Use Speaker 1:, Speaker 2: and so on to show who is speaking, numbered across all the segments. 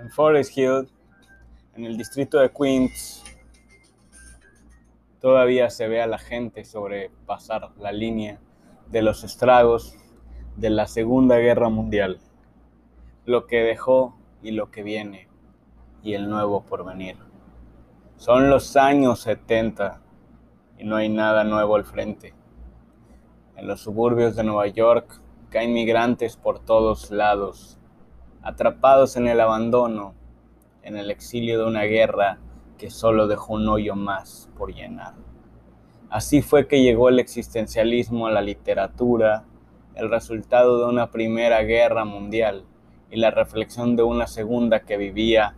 Speaker 1: En Forest Hill, en el distrito de Queens, todavía se ve a la gente sobrepasar la línea de los estragos de la Segunda Guerra Mundial, lo que dejó y lo que viene, y el nuevo porvenir. Son los años 70 y no hay nada nuevo al frente. En los suburbios de Nueva York caen migrantes por todos lados, atrapados en el abandono, en el exilio de una guerra que solo dejó un hoyo más por llenar. Así fue que llegó el existencialismo a la literatura, el resultado de una primera guerra mundial y la reflexión de una segunda que vivía,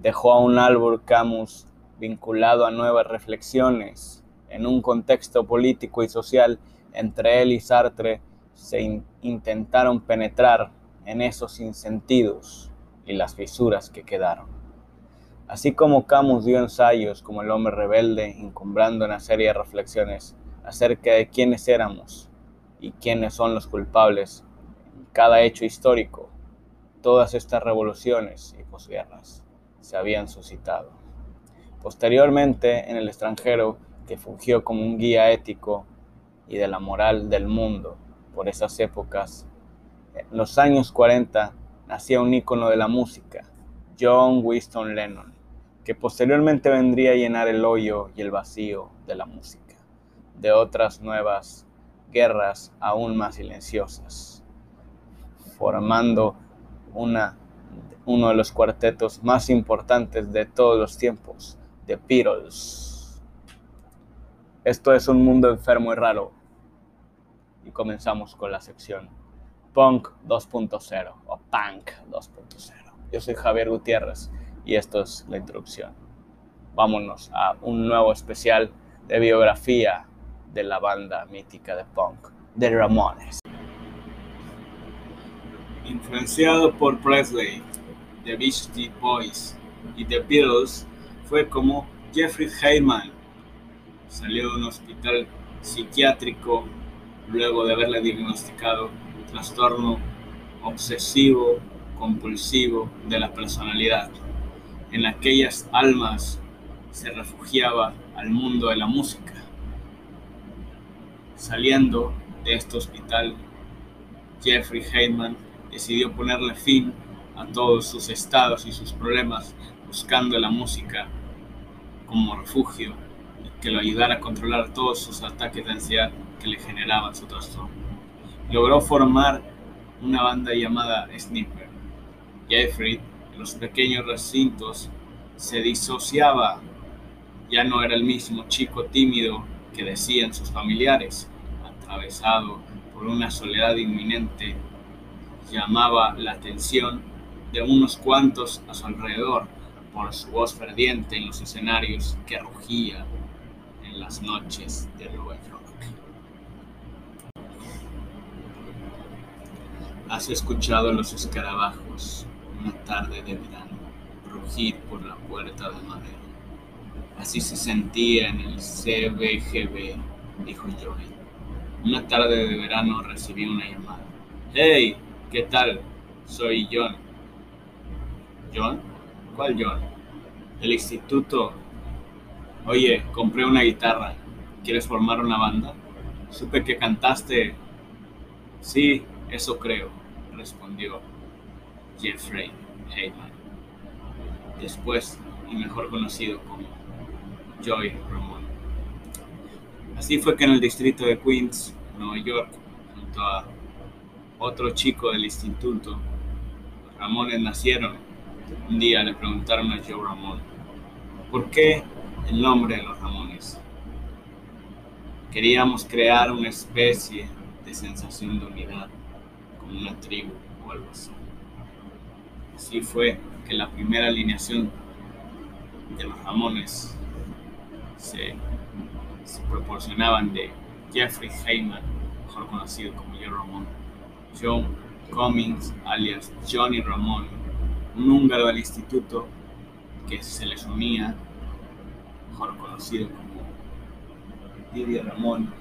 Speaker 1: dejó a un Albert Camus vinculado a nuevas reflexiones en un contexto político y social entre él y Sartre se intentaron penetrar en esos insentidos y las fisuras que quedaron. Así como Camus dio ensayos como El hombre rebelde, encumbrando una serie de reflexiones acerca de quiénes éramos y quiénes son los culpables en cada hecho histórico, todas estas revoluciones y posguerras se habían suscitado. Posteriormente, en el extranjero, que fungió como un guía ético y de la moral del mundo por esas épocas. En los años 40 nacía un ícono de la música, John Winston Lennon, que posteriormente vendría a llenar el hoyo y el vacío de la música, de otras nuevas guerras aún más silenciosas, formando una, uno de los cuartetos más importantes de todos los tiempos, The Beatles. Esto es un mundo enfermo y raro, y comenzamos con la sección Punk 2.0 o Punk 2.0. Yo soy Javier Gutiérrez y esto es la introducción. Vámonos a un nuevo especial de biografía de la banda mítica de punk, The Ramones. Influenciado por Presley, The Beastie Boys y The Beatles, fue como Jeffrey Heyman salió de un hospital psiquiátrico luego de haberle diagnosticado trastorno obsesivo compulsivo de la personalidad. En aquellas almas se refugiaba al mundo de la música. Saliendo de este hospital, Jeffrey Heyman decidió ponerle fin a todos sus estados y sus problemas buscando la música como refugio que lo ayudara a controlar todos sus ataques de ansiedad que le generaban su trastorno. Logró formar una banda llamada Sniper. Jeffrey, en los pequeños recintos, se disociaba, ya no era el mismo chico tímido que decían sus familiares, atravesado por una soledad inminente, llamaba la atención de unos cuantos a su alrededor por su voz ferviente en los escenarios que rugía en las noches de Nueva. Has escuchado los escarabajos una tarde de verano rugir por la puerta de madera. Así se sentía en el CBGB, dijo Joey. Una tarde de verano recibí una llamada. Hey, ¿qué tal? Soy John. ¿John? ¿Cuál John? El instituto. Oye, compré una guitarra. ¿Quieres formar una banda? Supe que cantaste. Sí, eso creo respondió Jeffrey Heyman, después y mejor conocido como Joy Ramón. Así fue que en el distrito de Queens, Nueva York, junto a otro chico del instituto, los Ramones nacieron. Un día le preguntaron a Joe Ramón, ¿por qué el nombre de los Ramones? Queríamos crear una especie de sensación de unidad una tribu o algo así. Así fue que la primera alineación de los Ramones se, proporcionaban de Jeffrey Heyman, mejor conocido como Joe Ramón, John Cummings, alias Johnny Ramón, un húngaro del instituto que se les unía, mejor conocido como Didier Ramón,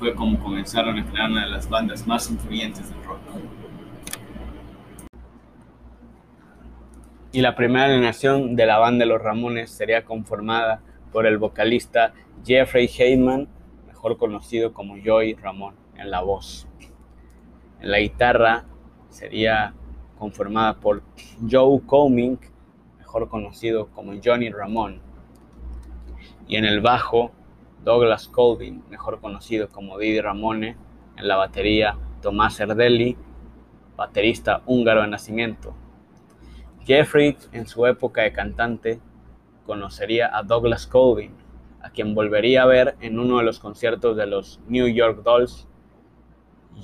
Speaker 1: fue como comenzaron a crear una de las bandas más influyentes del rock. y la primera alineación de la banda de los Ramones sería conformada por el vocalista Jeffrey Heyman, mejor conocido como Joey Ramón en la voz. En la guitarra sería conformada por Joe Coming, mejor conocido como Johnny Ramón. Y en el bajo, Douglas Colvin, mejor conocido como Didi Ramone. En la batería, Tomás Erdelli, baterista húngaro de nacimiento. Jeffrey, en su época de cantante, conocería a Douglas Colvin, a quien volvería a ver en uno de los conciertos de los New York Dolls.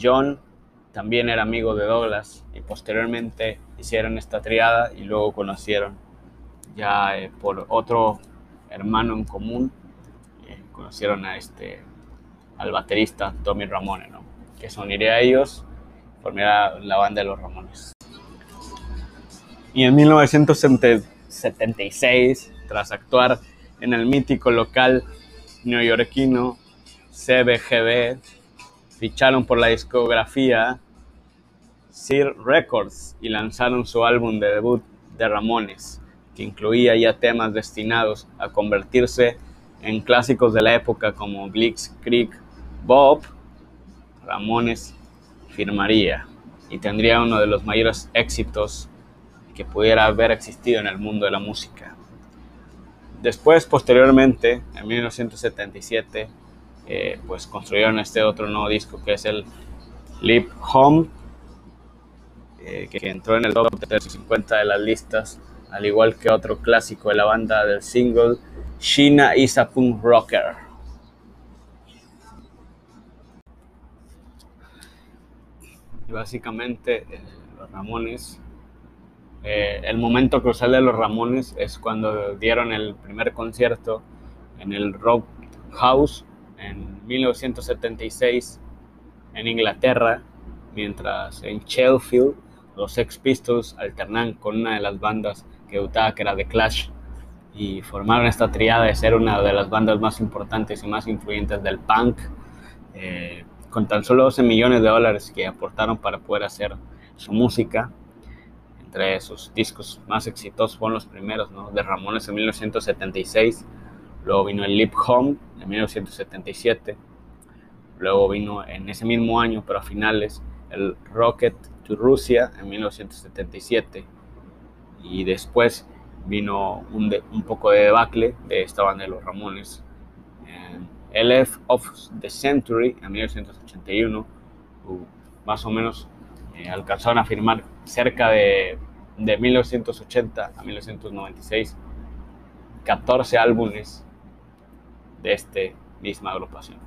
Speaker 1: John también era amigo de Douglas y posteriormente hicieron esta triada y luego conocieron ya eh, por otro hermano en común, conocieron a este, al baterista Tommy Ramone, ¿no? que se uniría a ellos, formaría la banda de los Ramones. Y en 1976, tras actuar en el mítico local neoyorquino CBGB, ficharon por la discografía Sir Records y lanzaron su álbum de debut de Ramones, que incluía ya temas destinados a convertirse en clásicos de la época como Creek Bob, Ramones firmaría y tendría uno de los mayores éxitos que pudiera haber existido en el mundo de la música. Después, posteriormente, en 1977, eh, pues construyeron este otro nuevo disco que es el Leap Home, eh, que entró en el top 50 de las listas, al igual que otro clásico de la banda del single, Sheena is a Punk Rocker. Y básicamente, eh, los Ramones el momento crucial de los Ramones es cuando dieron el primer concierto en el Rock House en 1976 en Inglaterra, mientras en Sheffield los Sex Pistols alternan con una de las bandas que gustaba que era The Clash y formaron esta triada de ser una de las bandas más importantes y más influyentes del punk, eh, con tan solo 12 millones de dólares que aportaron para poder hacer su música. Entre sus discos más exitosos fueron los primeros, ¿no? de Ramones en 1976, Luego vino el Leap Home en 1977. Luego vino en ese mismo año, pero a finales, el Rocket to Rusia en 1977. Y después vino un, un poco de debacle de esta banda de los Ramones. LF of the Century en 1981. más o menos eh, alcanzaron a firmar cerca de, de 1980 a 1996 14 álbumes de esta misma agrupación.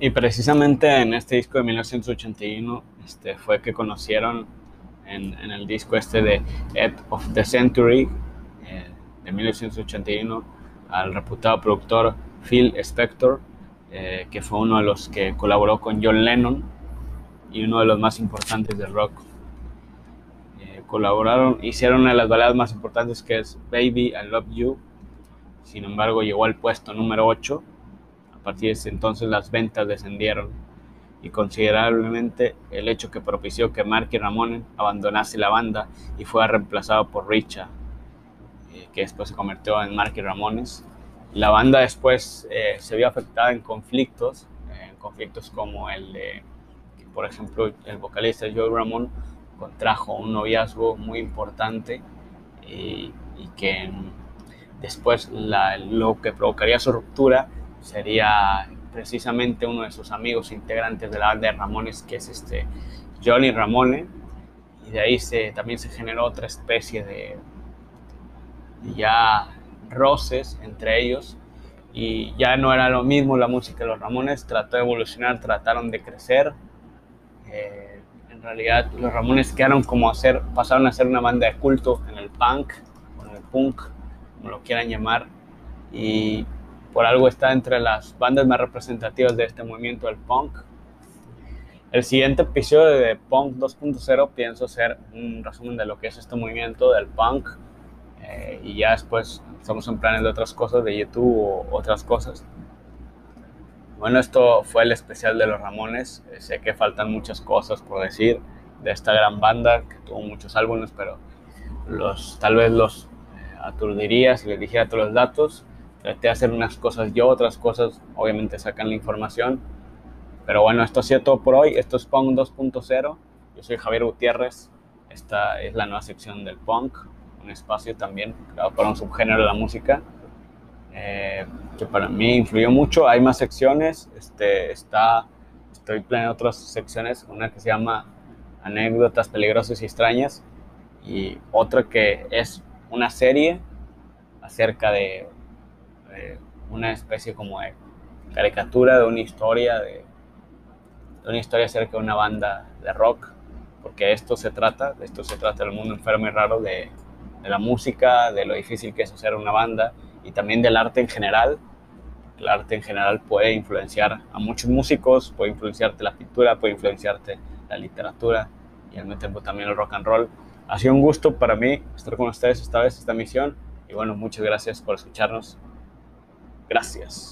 Speaker 1: Y precisamente en este disco de 1981 este, fue que conocieron en, el disco este de Ed of the Century eh, de 1981 al reputado productor Phil Spector, eh, que fue uno de los que colaboró con John Lennon y uno de los más importantes del rock. Eh, colaboraron, hicieron una de las baladas más importantes que es Baby I Love You, sin embargo, llegó al puesto número 8. A partir de ese entonces las ventas descendieron y considerablemente el hecho que propició que Marky Ramón abandonase la banda y fuera reemplazado por Richa, eh, que después se convirtió en Marky Ramones. La banda después eh, se vio afectada en conflictos, en conflictos como el de, por ejemplo, el vocalista Joe Ramón contrajo un noviazgo muy importante y que Después lo que provocaría su ruptura sería precisamente uno de sus amigos integrantes de la banda de Ramones, que es este Johnny Ramone. Y de ahí se, también se generó otra especie de ya roces entre ellos. Y ya no era lo mismo la música de los Ramones, trató de evolucionar, trataron de crecer. Eh, en realidad los Ramones quedaron como a ser, pasaron a ser una banda de culto en el punk, en el punk lo quieran llamar, y por algo está entre las bandas más representativas de este movimiento del punk. El siguiente episodio de Punk 2.0 pienso ser un resumen de lo que es este movimiento del punk eh, y ya después estamos en planes de otras cosas, de YouTube o otras cosas. Bueno, esto fue el especial de los Ramones. Eh, sé que faltan muchas cosas por decir de esta gran banda que tuvo muchos álbumes, pero tal vez los eh, aturdiría si les dijera todos los datos. Traté de hacer unas cosas yo, otras cosas obviamente sacan la información. Pero bueno, esto ha sido todo por hoy. Esto es Punk 2.0. Yo soy Javier Gutiérrez. Esta es la nueva sección del punk, un espacio también creado para un subgénero de la música eh, que para mí influyó mucho. Hay más secciones. Este, está, estoy planeando otras secciones, una que se llama Anécdotas peligrosas y extrañas y otra que es una serie acerca de, una especie como de caricatura de una historia de, una historia acerca de una banda de rock porque esto se trata de esto se trata del mundo enfermo y raro de, de la música de lo difícil que es hacer una banda y también del arte en general el arte en general puede influenciar a muchos músicos puede influenciarte la pintura puede influenciarte la literatura y al mismo tiempo también el rock and roll ha sido un gusto para mí estar con ustedes esta vez, esta misión. Y bueno, muchas gracias por escucharnos. Gracias.